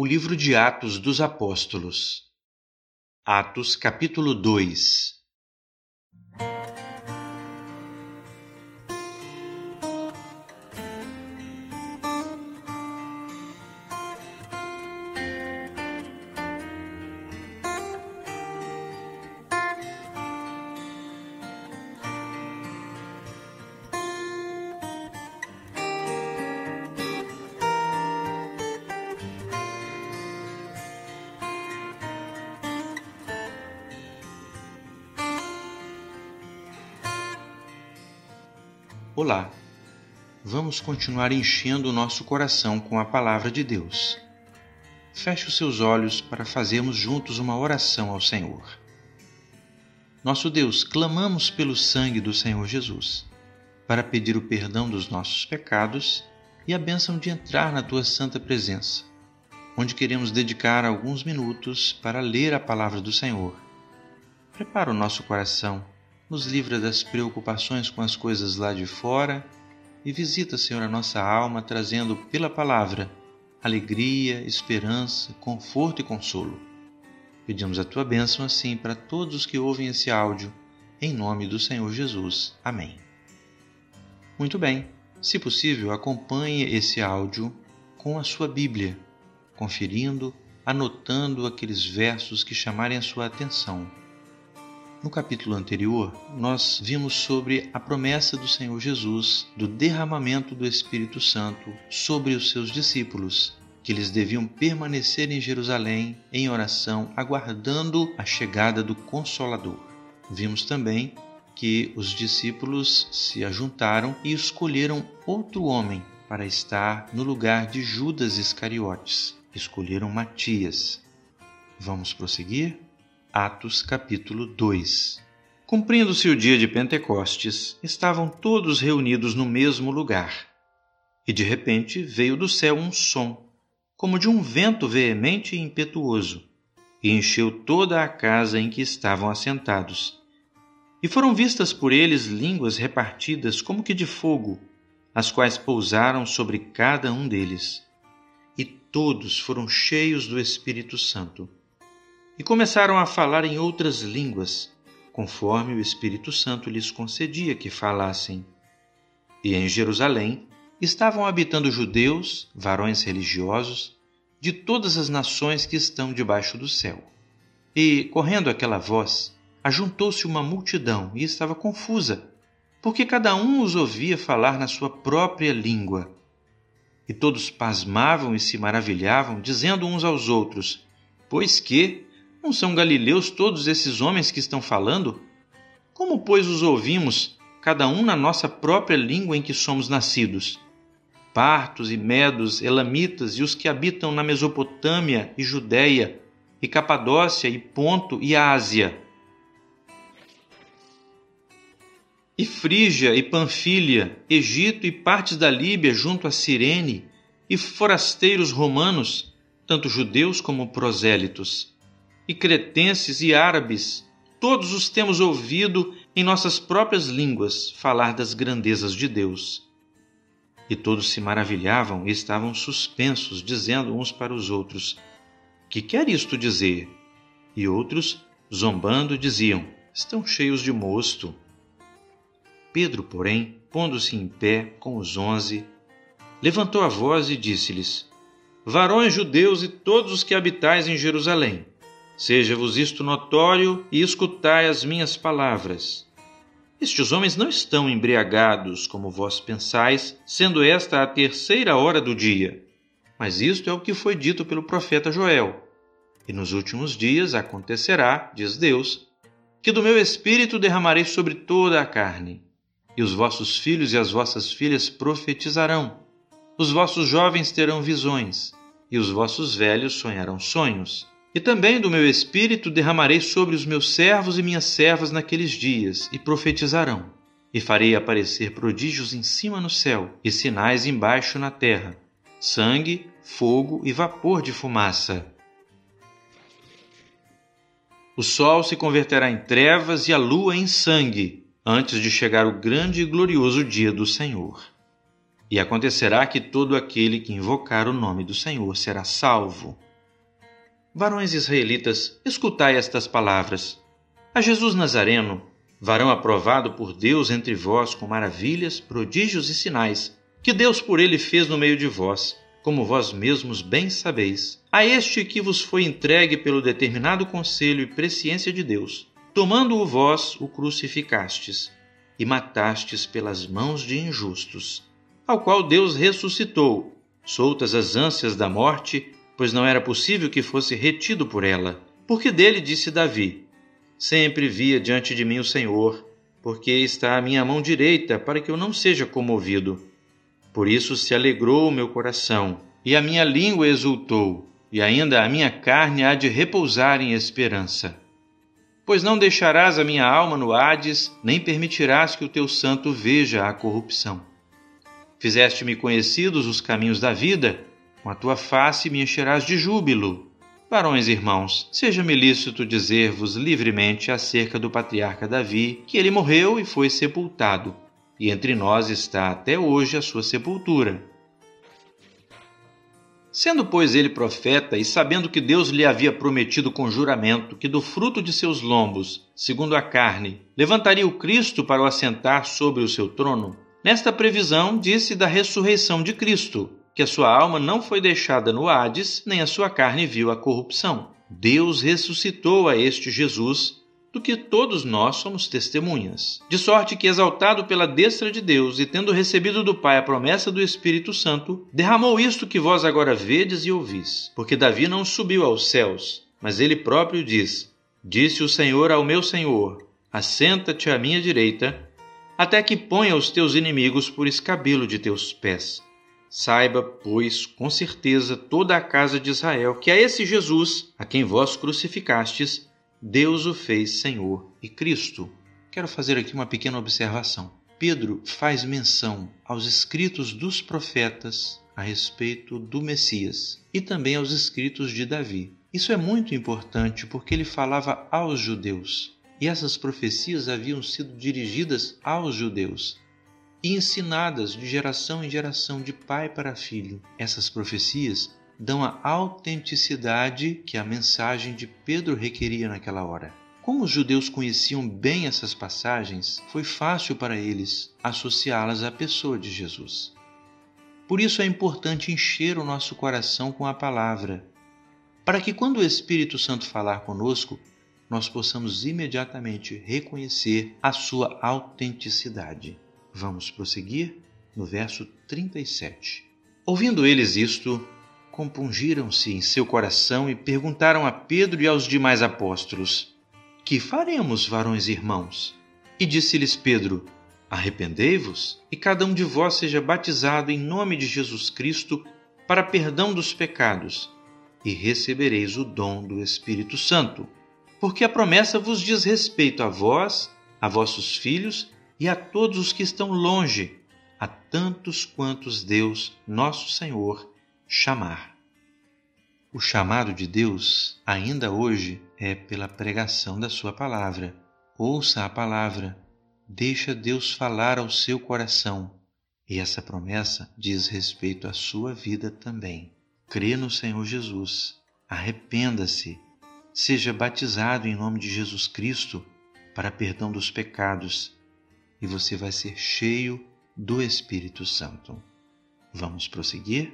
O livro de Atos dos Apóstolos. Atos, capítulo 2 Olá! Vamos continuar enchendo o nosso coração com a palavra de Deus. Feche os seus olhos para fazermos juntos uma oração ao Senhor. Nosso Deus, clamamos pelo sangue do Senhor Jesus para pedir o perdão dos nossos pecados e a bênção de entrar na tua santa presença, onde queremos dedicar alguns minutos para ler a palavra do Senhor. Prepara o nosso coração nos livra das preocupações com as coisas lá de fora e visita, Senhor, a nossa alma, trazendo pela palavra alegria, esperança, conforto e consolo. Pedimos a tua bênção assim para todos os que ouvem esse áudio, em nome do Senhor Jesus. Amém. Muito bem, se possível, acompanhe esse áudio com a sua Bíblia, conferindo, anotando aqueles versos que chamarem a sua atenção no capítulo anterior, nós vimos sobre a promessa do Senhor Jesus do derramamento do Espírito Santo sobre os seus discípulos, que eles deviam permanecer em Jerusalém em oração, aguardando a chegada do Consolador. Vimos também que os discípulos se ajuntaram e escolheram outro homem para estar no lugar de Judas Iscariotes. Escolheram Matias. Vamos prosseguir? Atos capítulo 2 Cumprindo-se o dia de Pentecostes, estavam todos reunidos no mesmo lugar. E de repente veio do céu um som, como de um vento veemente e impetuoso, e encheu toda a casa em que estavam assentados. E foram vistas por eles línguas repartidas como que de fogo, as quais pousaram sobre cada um deles. E todos foram cheios do Espírito Santo e começaram a falar em outras línguas, conforme o Espírito Santo lhes concedia que falassem. E em Jerusalém estavam habitando judeus, varões religiosos, de todas as nações que estão debaixo do céu. E, correndo aquela voz, ajuntou-se uma multidão e estava confusa, porque cada um os ouvia falar na sua própria língua. E todos pasmavam e se maravilhavam, dizendo uns aos outros: Pois que, não são galileus todos esses homens que estão falando? Como, pois, os ouvimos, cada um na nossa própria língua em que somos nascidos? Partos e medos, elamitas e os que habitam na Mesopotâmia e Judéia, e Capadócia e Ponto e Ásia. E Frígia e Panfilha, Egito e partes da Líbia junto a Cirene, e forasteiros romanos, tanto judeus como prosélitos e cretenses e árabes, todos os temos ouvido em nossas próprias línguas falar das grandezas de Deus. E todos se maravilhavam e estavam suspensos, dizendo uns para os outros: Que quer isto dizer? E outros, zombando, diziam: Estão cheios de mosto. Pedro, porém, pondo-se em pé com os onze, levantou a voz e disse-lhes: Varões judeus e todos os que habitais em Jerusalém, Seja-vos isto notório e escutai as minhas palavras. Estes homens não estão embriagados, como vós pensais, sendo esta a terceira hora do dia. Mas isto é o que foi dito pelo profeta Joel. E nos últimos dias acontecerá, diz Deus, que do meu espírito derramarei sobre toda a carne. E os vossos filhos e as vossas filhas profetizarão. Os vossos jovens terão visões, e os vossos velhos sonharão sonhos. E também do meu espírito derramarei sobre os meus servos e minhas servas naqueles dias, e profetizarão. E farei aparecer prodígios em cima no céu, e sinais embaixo na terra: sangue, fogo e vapor de fumaça. O sol se converterá em trevas e a lua em sangue, antes de chegar o grande e glorioso dia do Senhor. E acontecerá que todo aquele que invocar o nome do Senhor será salvo. Varões israelitas, escutai estas palavras. A Jesus Nazareno, varão aprovado por Deus entre vós com maravilhas, prodígios e sinais, que Deus por ele fez no meio de vós, como vós mesmos bem sabeis. A este que vos foi entregue pelo determinado conselho e presciência de Deus, tomando-o vós, o crucificastes e matastes pelas mãos de injustos, ao qual Deus ressuscitou, soltas as ânsias da morte, pois não era possível que fosse retido por ela. Porque dele disse Davi: Sempre via diante de mim o Senhor, porque está à minha mão direita, para que eu não seja comovido. Por isso se alegrou o meu coração, e a minha língua exultou, e ainda a minha carne há de repousar em esperança Pois não deixarás a minha alma no Hades, nem permitirás que o teu santo veja a corrupção. Fizeste-me conhecidos os caminhos da vida, com a tua face me encherás de júbilo. Varões irmãos, seja-me lícito dizer-vos livremente acerca do patriarca Davi, que ele morreu e foi sepultado, e entre nós está até hoje a sua sepultura. Sendo, pois, ele profeta, e sabendo que Deus lhe havia prometido com juramento que do fruto de seus lombos, segundo a carne, levantaria o Cristo para o assentar sobre o seu trono, nesta previsão disse da ressurreição de Cristo, que a sua alma não foi deixada no Hades, nem a sua carne viu a corrupção. Deus ressuscitou a este Jesus, do que todos nós somos testemunhas. De sorte que, exaltado pela destra de Deus e tendo recebido do Pai a promessa do Espírito Santo, derramou isto que vós agora vedes e ouvis. Porque Davi não subiu aos céus, mas ele próprio diz: Disse o Senhor ao meu Senhor: Assenta-te à minha direita, até que ponha os teus inimigos por escabelo de teus pés. Saiba, pois, com certeza toda a casa de Israel que a esse Jesus, a quem vós crucificastes, Deus o fez Senhor e Cristo. Quero fazer aqui uma pequena observação. Pedro faz menção aos escritos dos profetas a respeito do Messias e também aos escritos de Davi. Isso é muito importante porque ele falava aos judeus e essas profecias haviam sido dirigidas aos judeus e ensinadas de geração em geração, de pai para filho. Essas profecias dão a autenticidade que a mensagem de Pedro requeria naquela hora. Como os judeus conheciam bem essas passagens, foi fácil para eles associá-las à pessoa de Jesus. Por isso é importante encher o nosso coração com a palavra, para que quando o Espírito Santo falar conosco, nós possamos imediatamente reconhecer a sua autenticidade. Vamos prosseguir no verso 37. Ouvindo eles isto, compungiram-se em seu coração e perguntaram a Pedro e aos demais apóstolos: Que faremos, varões irmãos? E disse-lhes Pedro: Arrependei-vos, e cada um de vós seja batizado em nome de Jesus Cristo para perdão dos pecados, e recebereis o dom do Espírito Santo. Porque a promessa vos diz respeito a vós, a vossos filhos e a todos os que estão longe, a tantos quantos Deus, nosso Senhor, chamar. O chamado de Deus, ainda hoje, é pela pregação da Sua palavra. Ouça a palavra, deixa Deus falar ao seu coração. E essa promessa diz respeito à sua vida também. Crê no Senhor Jesus, arrependa-se, seja batizado em nome de Jesus Cristo para perdão dos pecados e você vai ser cheio do Espírito Santo. Vamos prosseguir?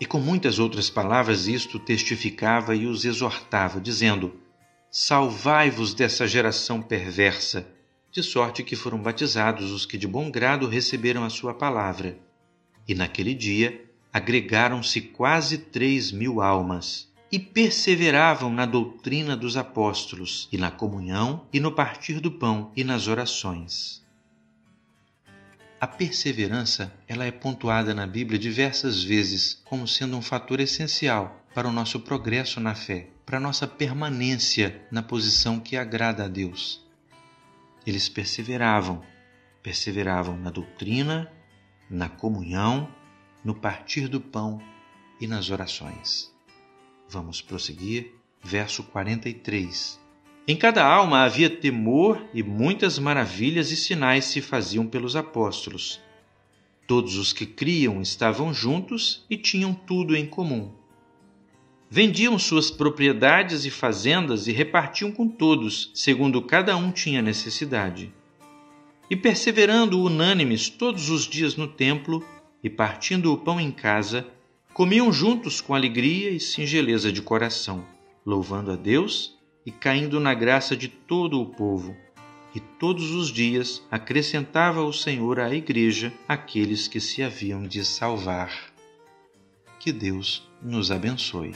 E com muitas outras palavras isto testificava e os exortava, dizendo: Salvai-vos dessa geração perversa, de sorte que foram batizados os que de bom grado receberam a sua palavra. E naquele dia agregaram-se quase três mil almas, e perseveravam na doutrina dos apóstolos, e na comunhão, e no partir do pão, e nas orações. A perseverança ela é pontuada na Bíblia diversas vezes como sendo um fator essencial para o nosso progresso na fé, para a nossa permanência na posição que agrada a Deus. Eles perseveravam, perseveravam na doutrina, na comunhão, no partir do pão e nas orações. Vamos prosseguir, verso 43. Em cada alma havia temor e muitas maravilhas e sinais se faziam pelos apóstolos. Todos os que criam estavam juntos e tinham tudo em comum. Vendiam suas propriedades e fazendas e repartiam com todos, segundo cada um tinha necessidade. E perseverando unânimes todos os dias no templo e partindo o pão em casa, comiam juntos com alegria e singeleza de coração, louvando a Deus e caindo na graça de todo o povo e todos os dias acrescentava o Senhor à igreja aqueles que se haviam de salvar. Que Deus nos abençoe.